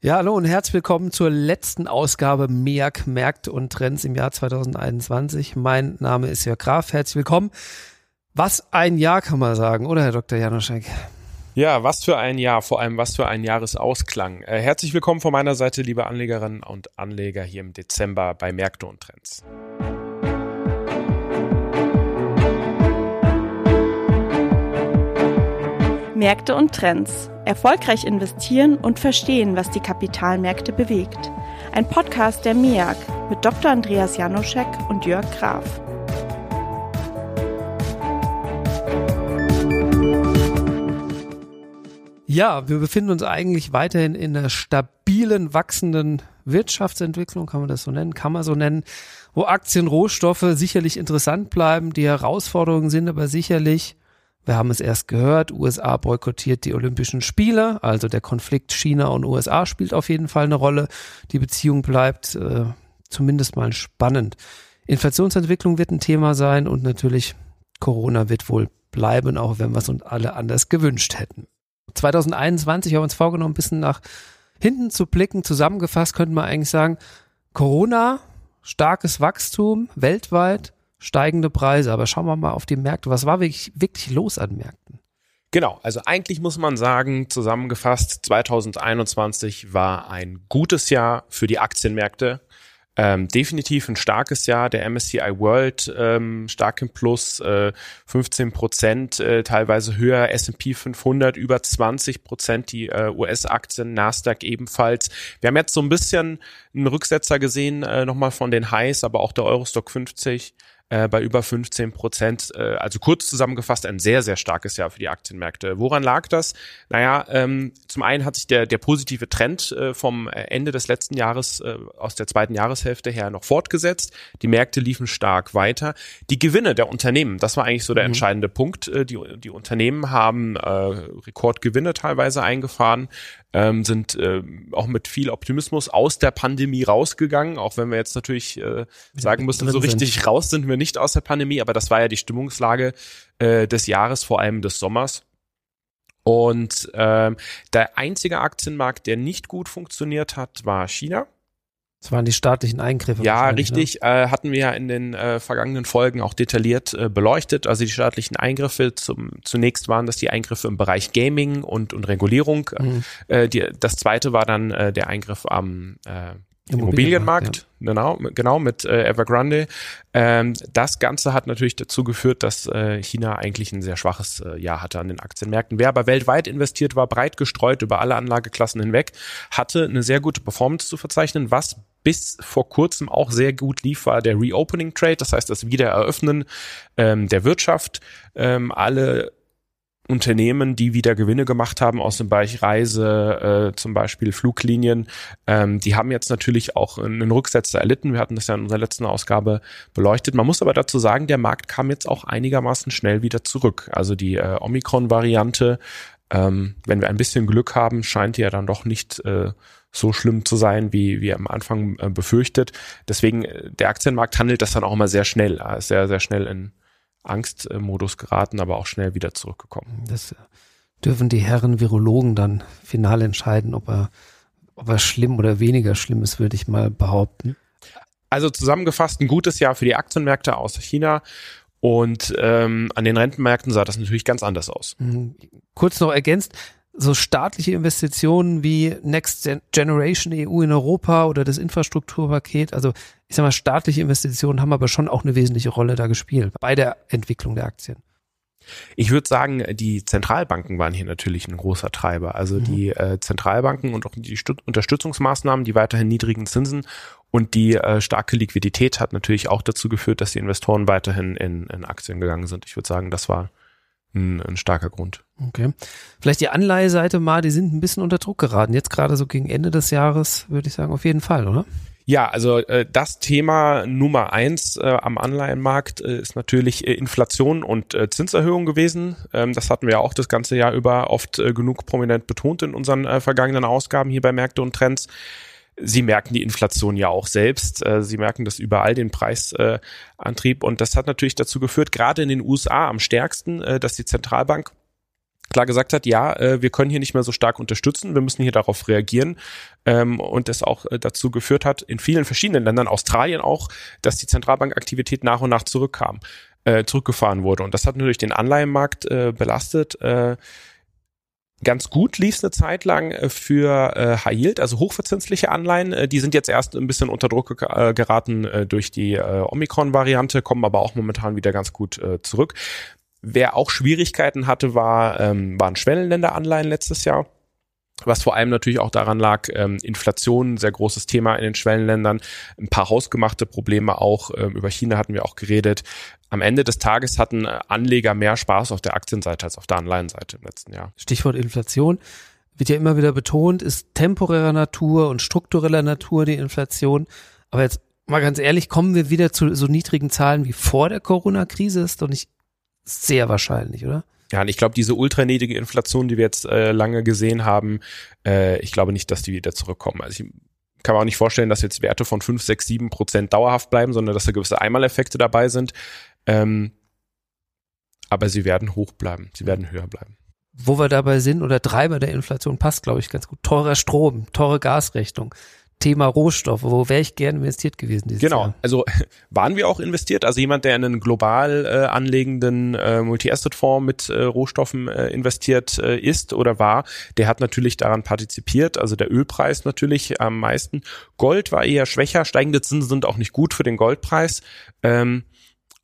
Ja, hallo und herzlich willkommen zur letzten Ausgabe MEAG Märkte und Trends im Jahr 2021. Mein Name ist Jörg Graf. Herzlich willkommen. Was ein Jahr kann man sagen, oder Herr Dr. Janoschek? Ja, was für ein Jahr, vor allem was für ein Jahresausklang. Äh, herzlich willkommen von meiner Seite, liebe Anlegerinnen und Anleger hier im Dezember bei Märkte und Trends. Märkte und Trends. Erfolgreich investieren und verstehen, was die Kapitalmärkte bewegt. Ein Podcast der MIAG mit Dr. Andreas Janoschek und Jörg Graf. Ja, wir befinden uns eigentlich weiterhin in einer stabilen, wachsenden Wirtschaftsentwicklung, kann man das so nennen, kann man so nennen, wo Aktien, Rohstoffe sicherlich interessant bleiben. Die Herausforderungen sind aber sicherlich wir haben es erst gehört, USA boykottiert die Olympischen Spiele, also der Konflikt China und USA spielt auf jeden Fall eine Rolle. Die Beziehung bleibt äh, zumindest mal spannend. Inflationsentwicklung wird ein Thema sein und natürlich Corona wird wohl bleiben, auch wenn wir es uns alle anders gewünscht hätten. 2021 haben wir uns vorgenommen, ein bisschen nach hinten zu blicken. Zusammengefasst könnte man eigentlich sagen, Corona, starkes Wachstum weltweit, steigende Preise. Aber schauen wir mal auf die Märkte. Was war wirklich, wirklich los an Märkten? Genau, also eigentlich muss man sagen, zusammengefasst, 2021 war ein gutes Jahr für die Aktienmärkte. Ähm, definitiv ein starkes Jahr. Der MSCI World ähm, stark im Plus, äh, 15 Prozent, äh, teilweise höher. S&P 500 über 20 Prozent, die äh, US-Aktien, Nasdaq ebenfalls. Wir haben jetzt so ein bisschen einen Rücksetzer gesehen, äh, nochmal von den Highs, aber auch der Eurostock 50 äh, bei über 15 Prozent. Äh, also kurz zusammengefasst ein sehr, sehr starkes Jahr für die Aktienmärkte. Woran lag das? Naja, ähm, zum einen hat sich der, der positive Trend äh, vom Ende des letzten Jahres äh, aus der zweiten Jahreshälfte her noch fortgesetzt. Die Märkte liefen stark weiter. Die Gewinne der Unternehmen, das war eigentlich so der mhm. entscheidende Punkt. Äh, die, die Unternehmen haben äh, Rekordgewinne teilweise eingefahren ähm, sind äh, auch mit viel Optimismus aus der Pandemie rausgegangen, auch wenn wir jetzt natürlich äh, sagen müssen, so richtig sind. raus sind wir nicht aus der Pandemie, aber das war ja die Stimmungslage äh, des Jahres, vor allem des Sommers. Und ähm, der einzige Aktienmarkt, der nicht gut funktioniert hat, war China. Das waren die staatlichen Eingriffe. Ja, ne? richtig. Ne? Äh, hatten wir ja in den äh, vergangenen Folgen auch detailliert äh, beleuchtet. Also die staatlichen Eingriffe, zum, zunächst waren das die Eingriffe im Bereich Gaming und, und Regulierung. Mhm. Äh, die, das zweite war dann äh, der Eingriff am äh, Immobilienmarkt, ja. genau, genau mit äh, Evergrande. Ähm, das Ganze hat natürlich dazu geführt, dass äh, China eigentlich ein sehr schwaches äh, Jahr hatte an den Aktienmärkten. Wer aber weltweit investiert war, breit gestreut über alle Anlageklassen hinweg, hatte eine sehr gute Performance zu verzeichnen, was bis vor kurzem auch sehr gut lief, war der Reopening Trade, das heißt das Wiedereröffnen ähm, der Wirtschaft. Ähm, alle Unternehmen, die wieder Gewinne gemacht haben aus dem Bereich Reise, äh, zum Beispiel Fluglinien, ähm, die haben jetzt natürlich auch einen Rücksetzer erlitten. Wir hatten das ja in unserer letzten Ausgabe beleuchtet. Man muss aber dazu sagen, der Markt kam jetzt auch einigermaßen schnell wieder zurück. Also die äh, Omikron-Variante, ähm, wenn wir ein bisschen Glück haben, scheint die ja dann doch nicht äh, so schlimm zu sein, wie wir am Anfang äh, befürchtet. Deswegen, äh, der Aktienmarkt handelt das dann auch immer sehr schnell, sehr, sehr schnell in Angstmodus geraten, aber auch schnell wieder zurückgekommen. Das dürfen die Herren Virologen dann final entscheiden, ob er, ob er schlimm oder weniger schlimm ist, würde ich mal behaupten. Also zusammengefasst ein gutes Jahr für die Aktienmärkte aus China und ähm, an den Rentenmärkten sah das natürlich ganz anders aus. Mhm. Kurz noch ergänzt, so staatliche Investitionen wie Next Generation EU in Europa oder das Infrastrukturpaket, also ich sag mal, staatliche Investitionen haben aber schon auch eine wesentliche Rolle da gespielt bei der Entwicklung der Aktien. Ich würde sagen, die Zentralbanken waren hier natürlich ein großer Treiber. Also mhm. die äh, Zentralbanken und auch die Stüt Unterstützungsmaßnahmen, die weiterhin niedrigen Zinsen und die äh, starke Liquidität hat natürlich auch dazu geführt, dass die Investoren weiterhin in, in Aktien gegangen sind. Ich würde sagen, das war ein, ein starker Grund. Okay. Vielleicht die Anleiheseite mal, die sind ein bisschen unter Druck geraten. Jetzt gerade so gegen Ende des Jahres, würde ich sagen, auf jeden Fall, oder? Ja, also äh, das Thema Nummer eins äh, am Anleihenmarkt äh, ist natürlich äh, Inflation und äh, Zinserhöhung gewesen. Ähm, das hatten wir ja auch das ganze Jahr über oft äh, genug prominent betont in unseren äh, vergangenen Ausgaben hier bei Märkte und Trends. Sie merken die Inflation ja auch selbst. Äh, Sie merken das überall, den Preisantrieb. Und das hat natürlich dazu geführt, gerade in den USA am stärksten, äh, dass die Zentralbank klar gesagt hat, ja, äh, wir können hier nicht mehr so stark unterstützen, wir müssen hier darauf reagieren ähm, und das auch dazu geführt hat, in vielen verschiedenen Ländern, Australien auch, dass die Zentralbankaktivität nach und nach zurückkam, zurückgefahren wurde und das hat natürlich den Anleihenmarkt belastet. Ganz gut lief es eine Zeit lang äh, für äh, High Yield, also hochverzinsliche Anleihen. Äh, die sind jetzt erst ein bisschen unter Druck äh, geraten äh, durch die äh, Omikron-Variante, kommen aber auch momentan wieder ganz gut äh, zurück. Wer auch Schwierigkeiten hatte, war, ähm, waren Schwellenländeranleihen letztes Jahr. Was vor allem natürlich auch daran lag, ähm, Inflation, sehr großes Thema in den Schwellenländern, ein paar hausgemachte Probleme auch, ähm, über China hatten wir auch geredet. Am Ende des Tages hatten äh, Anleger mehr Spaß auf der Aktienseite als auf der Anleihenseite im letzten Jahr. Stichwort Inflation wird ja immer wieder betont, ist temporärer Natur und struktureller Natur die Inflation. Aber jetzt mal ganz ehrlich, kommen wir wieder zu so niedrigen Zahlen wie vor der Corona-Krise? Ist doch nicht sehr wahrscheinlich, oder? Ja, und ich glaube, diese ultraniedrige Inflation, die wir jetzt äh, lange gesehen haben, äh, ich glaube nicht, dass die wieder zurückkommen. Also ich kann mir auch nicht vorstellen, dass jetzt Werte von 5, 6, 7 Prozent dauerhaft bleiben, sondern dass da gewisse Einmaleffekte dabei sind. Ähm, aber sie werden hoch bleiben, sie werden höher bleiben. Wo wir dabei sind oder Treiber der Inflation passt, glaube ich, ganz gut. Teurer Strom, teure Gasrechnung, Thema Rohstoffe, wo wäre ich gern investiert gewesen dieses genau. Jahr? also waren wir auch investiert. Also jemand, der in einen global äh, anlegenden äh, Multi-Asset-Fonds mit äh, Rohstoffen äh, investiert äh, ist oder war, der hat natürlich daran partizipiert. Also der Ölpreis natürlich am meisten. Gold war eher schwächer. Steigende Zinsen sind auch nicht gut für den Goldpreis. Ähm,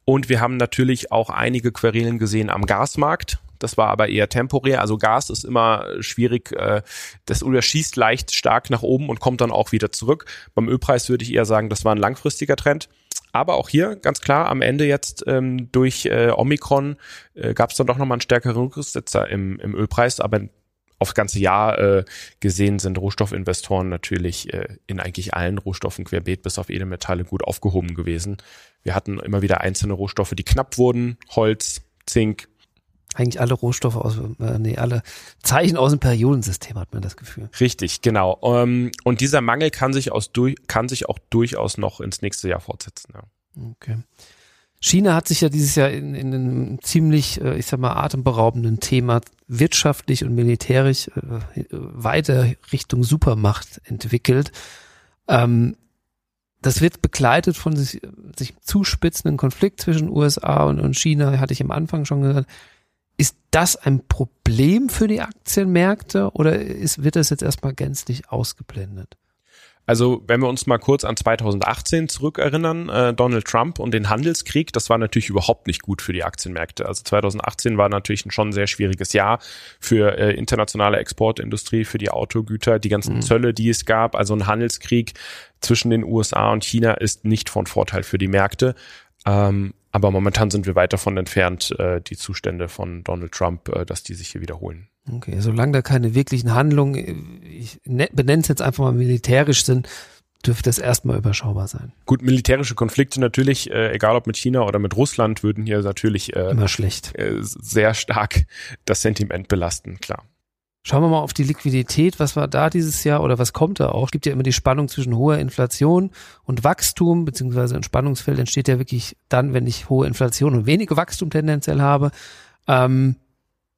und wir haben natürlich auch einige Querelen gesehen am Gasmarkt. Das war aber eher temporär. Also Gas ist immer schwierig. Äh, das überschießt leicht stark nach oben und kommt dann auch wieder zurück. Beim Ölpreis würde ich eher sagen, das war ein langfristiger Trend. Aber auch hier ganz klar am Ende jetzt ähm, durch äh, Omikron äh, gab es dann doch nochmal einen stärkeren Rücksetzer im, im Ölpreis. Aber aufs ganze Jahr äh, gesehen sind Rohstoffinvestoren natürlich äh, in eigentlich allen Rohstoffen querbeet bis auf Edelmetalle gut aufgehoben gewesen. Wir hatten immer wieder einzelne Rohstoffe, die knapp wurden, Holz, Zink, eigentlich alle Rohstoffe aus, äh, nee, alle Zeichen aus dem Periodensystem hat man das Gefühl. Richtig, genau. Ähm, und dieser Mangel kann sich aus durch, kann sich auch durchaus noch ins nächste Jahr fortsetzen. Ja. Okay. China hat sich ja dieses Jahr in, in einem ziemlich, äh, ich sag mal, atemberaubenden Thema wirtschaftlich und militärisch äh, weiter Richtung Supermacht entwickelt. Ähm, das wird begleitet von sich, sich zuspitzenden Konflikt zwischen USA und, und China, hatte ich am Anfang schon gesagt. Ist das ein Problem für die Aktienmärkte oder ist, wird das jetzt erstmal gänzlich ausgeblendet? Also wenn wir uns mal kurz an 2018 zurückerinnern, äh, Donald Trump und den Handelskrieg, das war natürlich überhaupt nicht gut für die Aktienmärkte. Also 2018 war natürlich ein schon sehr schwieriges Jahr für äh, internationale Exportindustrie, für die Autogüter, die ganzen mhm. Zölle, die es gab. Also ein Handelskrieg zwischen den USA und China ist nicht von Vorteil für die Märkte. Ähm, aber momentan sind wir weit davon entfernt, äh, die Zustände von Donald Trump, äh, dass die sich hier wiederholen. Okay, solange da keine wirklichen Handlungen, äh, ich ne, benenne es jetzt einfach mal militärisch sind, dürfte es erstmal überschaubar sein. Gut, militärische Konflikte natürlich, äh, egal ob mit China oder mit Russland, würden hier natürlich äh, immer schlecht äh, sehr stark das Sentiment belasten, klar. Schauen wir mal auf die Liquidität. Was war da dieses Jahr oder was kommt da auch? Es gibt ja immer die Spannung zwischen hoher Inflation und Wachstum, beziehungsweise ein Spannungsfeld entsteht ja wirklich dann, wenn ich hohe Inflation und wenige Wachstum tendenziell habe. Ähm,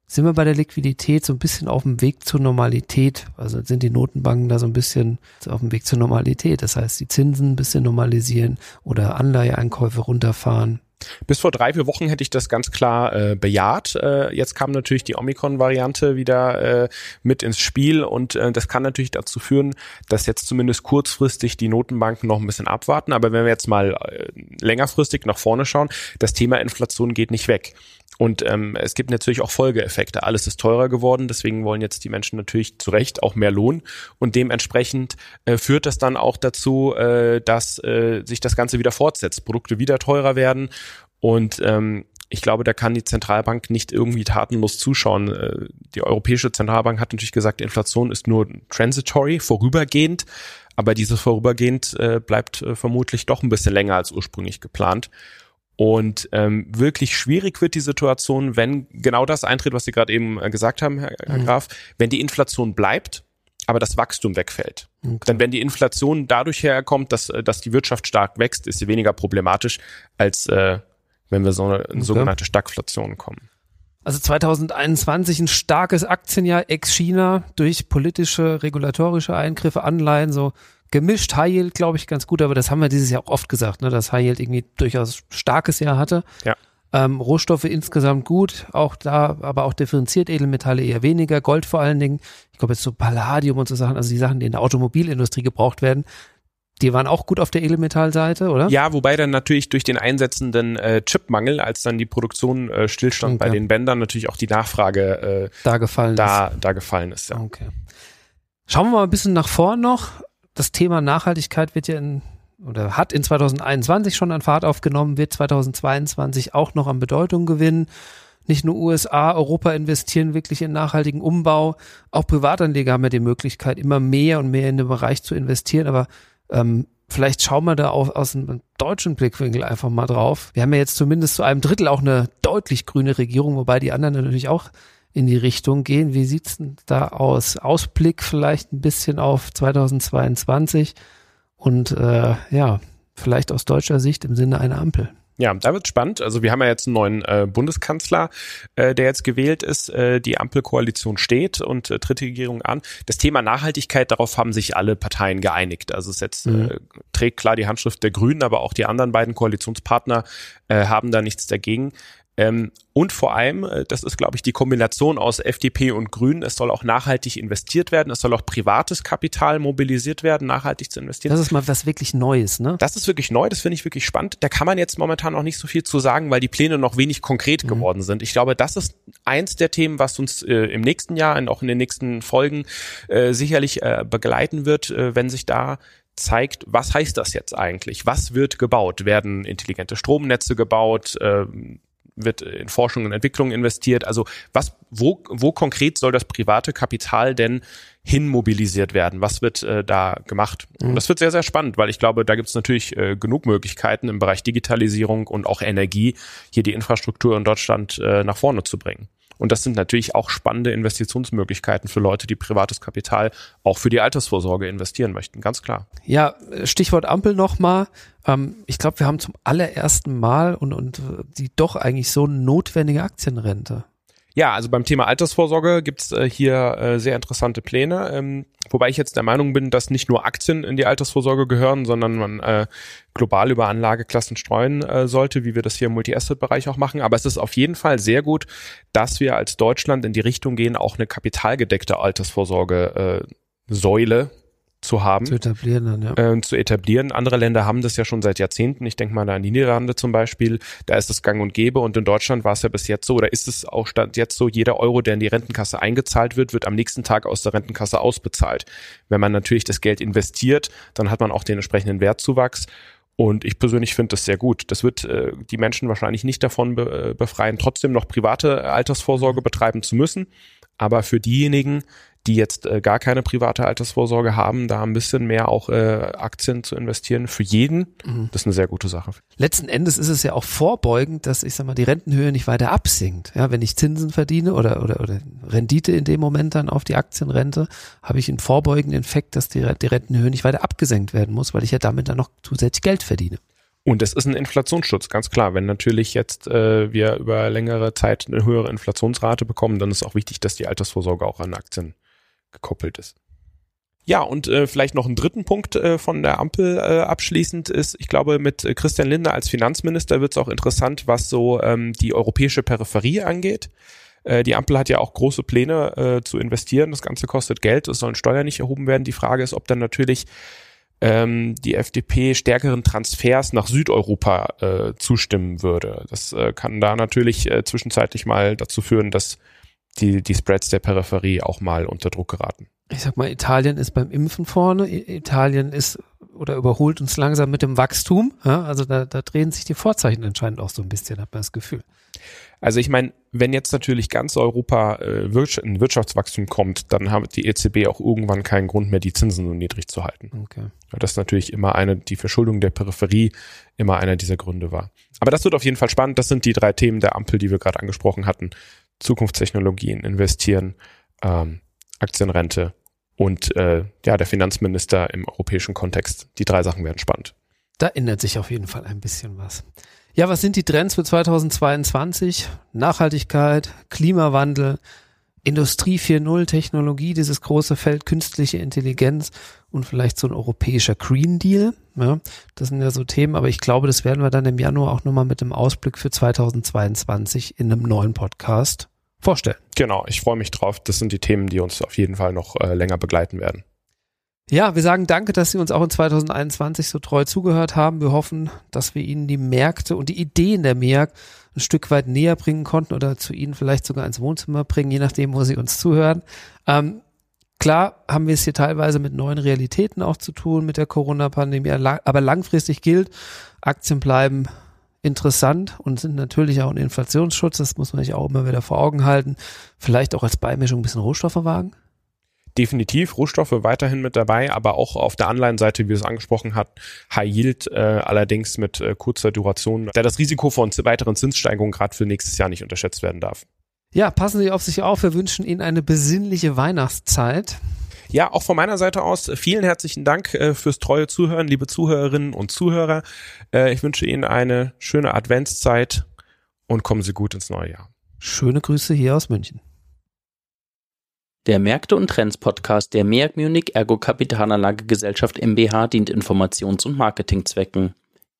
sind wir bei der Liquidität so ein bisschen auf dem Weg zur Normalität? Also sind die Notenbanken da so ein bisschen auf dem Weg zur Normalität? Das heißt, die Zinsen ein bisschen normalisieren oder Anleiheeinkäufe runterfahren. Bis vor drei, vier Wochen hätte ich das ganz klar äh, bejaht. Äh, jetzt kam natürlich die Omikron-Variante wieder äh, mit ins Spiel und äh, das kann natürlich dazu führen, dass jetzt zumindest kurzfristig die Notenbanken noch ein bisschen abwarten. Aber wenn wir jetzt mal äh, längerfristig nach vorne schauen, das Thema Inflation geht nicht weg. Und ähm, es gibt natürlich auch Folgeeffekte. Alles ist teurer geworden, deswegen wollen jetzt die Menschen natürlich zu Recht auch mehr Lohn. Und dementsprechend äh, führt das dann auch dazu, äh, dass äh, sich das Ganze wieder fortsetzt, Produkte wieder teurer werden. Und ähm, ich glaube, da kann die Zentralbank nicht irgendwie tatenlos zuschauen. Äh, die Europäische Zentralbank hat natürlich gesagt, Inflation ist nur transitory, vorübergehend. Aber dieses vorübergehend äh, bleibt äh, vermutlich doch ein bisschen länger als ursprünglich geplant. Und ähm, wirklich schwierig wird die Situation, wenn genau das eintritt, was Sie gerade eben äh, gesagt haben, Herr, Herr mhm. Graf, wenn die Inflation bleibt, aber das Wachstum wegfällt. Okay. Dann wenn die Inflation dadurch herkommt, dass, äh, dass die Wirtschaft stark wächst, ist sie weniger problematisch, als äh, wenn wir so eine, eine okay. sogenannte Stagflation kommen. Also 2021 ein starkes Aktienjahr ex-China durch politische, regulatorische Eingriffe, Anleihen, so gemischt. High Yield, glaube ich, ganz gut, aber das haben wir dieses Jahr auch oft gesagt, ne, dass High Yield irgendwie durchaus starkes Jahr hatte. Ja. Ähm, Rohstoffe insgesamt gut, auch da, aber auch differenziert Edelmetalle eher weniger, Gold vor allen Dingen. Ich glaube jetzt so Palladium und so Sachen, also die Sachen, die in der Automobilindustrie gebraucht werden, die waren auch gut auf der Edelmetallseite, oder? Ja, wobei dann natürlich durch den einsetzenden äh, Chipmangel, als dann die Produktion äh, stillstand okay. bei den Bändern, natürlich auch die Nachfrage äh, da gefallen da, ist. Da gefallen ist, ja. Okay. Schauen wir mal ein bisschen nach vorn noch. Das Thema Nachhaltigkeit wird ja in oder hat in 2021 schon an Fahrt aufgenommen, wird 2022 auch noch an Bedeutung gewinnen. Nicht nur USA, Europa investieren wirklich in nachhaltigen Umbau. Auch Privatanleger haben ja die Möglichkeit, immer mehr und mehr in den Bereich zu investieren. Aber ähm, vielleicht schauen wir da auch aus einem deutschen Blickwinkel einfach mal drauf. Wir haben ja jetzt zumindest zu einem Drittel auch eine deutlich grüne Regierung, wobei die anderen natürlich auch in die Richtung gehen. Wie sieht's denn da aus? Ausblick vielleicht ein bisschen auf 2022 und äh, ja, vielleicht aus deutscher Sicht im Sinne einer Ampel. Ja, da wird spannend. Also wir haben ja jetzt einen neuen äh, Bundeskanzler, äh, der jetzt gewählt ist. Äh, die Ampelkoalition steht und äh, tritt die Regierung an. Das Thema Nachhaltigkeit, darauf haben sich alle Parteien geeinigt. Also es jetzt mhm. äh, trägt klar die Handschrift der Grünen, aber auch die anderen beiden Koalitionspartner äh, haben da nichts dagegen. Ähm, und vor allem, äh, das ist, glaube ich, die Kombination aus FDP und Grünen, es soll auch nachhaltig investiert werden, es soll auch privates Kapital mobilisiert werden, nachhaltig zu investieren. Das ist mal was wirklich Neues, ne? Das ist wirklich neu, das finde ich wirklich spannend. Da kann man jetzt momentan noch nicht so viel zu sagen, weil die Pläne noch wenig konkret mhm. geworden sind. Ich glaube, das ist eins der Themen, was uns äh, im nächsten Jahr und auch in den nächsten Folgen äh, sicherlich äh, begleiten wird, äh, wenn sich da zeigt, was heißt das jetzt eigentlich? Was wird gebaut? Werden intelligente Stromnetze gebaut? Ähm, wird in Forschung und Entwicklung investiert. Also was, wo, wo konkret soll das private Kapital denn hinmobilisiert werden? Was wird äh, da gemacht? Mhm. Das wird sehr, sehr spannend, weil ich glaube, da gibt es natürlich äh, genug Möglichkeiten im Bereich Digitalisierung und auch Energie, hier die Infrastruktur in Deutschland äh, nach vorne zu bringen. Und das sind natürlich auch spannende Investitionsmöglichkeiten für Leute, die privates Kapital auch für die Altersvorsorge investieren möchten, ganz klar. Ja, Stichwort Ampel nochmal. Ähm, ich glaube, wir haben zum allerersten Mal und, und die doch eigentlich so notwendige Aktienrente. Ja, also beim Thema Altersvorsorge gibt's äh, hier äh, sehr interessante Pläne, ähm, wobei ich jetzt der Meinung bin, dass nicht nur Aktien in die Altersvorsorge gehören, sondern man äh, global über Anlageklassen streuen äh, sollte, wie wir das hier im Multi-Asset-Bereich auch machen. Aber es ist auf jeden Fall sehr gut, dass wir als Deutschland in die Richtung gehen, auch eine kapitalgedeckte Altersvorsorge äh, Säule zu haben. Zu etablieren dann, ja. Äh, zu etablieren. Andere Länder haben das ja schon seit Jahrzehnten. Ich denke mal da an die Niederlande zum Beispiel. Da ist es gang und gäbe. Und in Deutschland war es ja bis jetzt so, oder ist es auch stand jetzt so, jeder Euro, der in die Rentenkasse eingezahlt wird, wird am nächsten Tag aus der Rentenkasse ausbezahlt. Wenn man natürlich das Geld investiert, dann hat man auch den entsprechenden Wertzuwachs. Und ich persönlich finde das sehr gut. Das wird äh, die Menschen wahrscheinlich nicht davon be äh, befreien, trotzdem noch private Altersvorsorge betreiben zu müssen. Aber für diejenigen, die jetzt äh, gar keine private Altersvorsorge haben, da ein bisschen mehr auch äh, Aktien zu investieren für jeden, mhm. das ist eine sehr gute Sache. Letzten Endes ist es ja auch vorbeugend, dass ich sag mal die Rentenhöhe nicht weiter absinkt. Ja, wenn ich Zinsen verdiene oder oder oder Rendite in dem Moment dann auf die Aktienrente, habe ich einen vorbeugenden Effekt, dass die, die Rentenhöhe nicht weiter abgesenkt werden muss, weil ich ja damit dann noch zusätzlich Geld verdiene. Und es ist ein Inflationsschutz, ganz klar. Wenn natürlich jetzt äh, wir über längere Zeit eine höhere Inflationsrate bekommen, dann ist auch wichtig, dass die Altersvorsorge auch an Aktien gekoppelt ist. Ja, und äh, vielleicht noch einen dritten Punkt äh, von der Ampel äh, abschließend ist, ich glaube, mit äh, Christian Lindner als Finanzminister wird es auch interessant, was so ähm, die europäische Peripherie angeht. Äh, die Ampel hat ja auch große Pläne äh, zu investieren. Das Ganze kostet Geld, es sollen Steuern nicht erhoben werden. Die Frage ist, ob dann natürlich ähm, die FDP stärkeren Transfers nach Südeuropa äh, zustimmen würde. Das äh, kann da natürlich äh, zwischenzeitlich mal dazu führen, dass die, die Spreads der Peripherie auch mal unter Druck geraten. Ich sag mal, Italien ist beim Impfen vorne. Italien ist oder überholt uns langsam mit dem Wachstum. Ja, also da, da drehen sich die Vorzeichen anscheinend auch so ein bisschen, hat man das Gefühl. Also ich meine, wenn jetzt natürlich ganz Europa äh, in Wirtschaftswachstum kommt, dann hat die EZB auch irgendwann keinen Grund mehr, die Zinsen so niedrig zu halten. Okay. Das ist natürlich immer eine, die Verschuldung der Peripherie immer einer dieser Gründe war. Aber das wird auf jeden Fall spannend. Das sind die drei Themen der Ampel, die wir gerade angesprochen hatten. Zukunftstechnologien investieren, ähm, Aktienrente und äh, ja, der Finanzminister im europäischen Kontext. Die drei Sachen werden spannend. Da ändert sich auf jeden Fall ein bisschen was. Ja, was sind die Trends für 2022? Nachhaltigkeit, Klimawandel, Industrie 4.0, Technologie, dieses große Feld künstliche Intelligenz und vielleicht so ein europäischer Green Deal. Ja, das sind ja so Themen, aber ich glaube, das werden wir dann im Januar auch nochmal mit dem Ausblick für 2022 in einem neuen Podcast vorstellen. Genau, ich freue mich drauf. Das sind die Themen, die uns auf jeden Fall noch äh, länger begleiten werden. Ja, wir sagen danke, dass Sie uns auch in 2021 so treu zugehört haben. Wir hoffen, dass wir Ihnen die Märkte und die Ideen der MEAG ein Stück weit näher bringen konnten oder zu Ihnen vielleicht sogar ins Wohnzimmer bringen, je nachdem, wo Sie uns zuhören. Ähm, klar haben wir es hier teilweise mit neuen Realitäten auch zu tun, mit der Corona-Pandemie, aber langfristig gilt, Aktien bleiben interessant und sind natürlich auch ein Inflationsschutz, das muss man sich auch immer wieder vor Augen halten. Vielleicht auch als Beimischung ein bisschen Rohstoffe wagen definitiv Rohstoffe weiterhin mit dabei, aber auch auf der Anleihenseite, wie es angesprochen hat, High Yield äh, allerdings mit äh, kurzer Duration, da das Risiko von weiteren Zinssteigerungen gerade für nächstes Jahr nicht unterschätzt werden darf. Ja, passen Sie auf sich auf. Wir wünschen Ihnen eine besinnliche Weihnachtszeit. Ja, auch von meiner Seite aus vielen herzlichen Dank äh, fürs treue Zuhören, liebe Zuhörerinnen und Zuhörer. Äh, ich wünsche Ihnen eine schöne Adventszeit und kommen Sie gut ins neue Jahr. Schöne Grüße hier aus München. Der Märkte und Trends Podcast der MEAG Munich Ergo Kapitalanlagegesellschaft MBH dient Informations- und Marketingzwecken.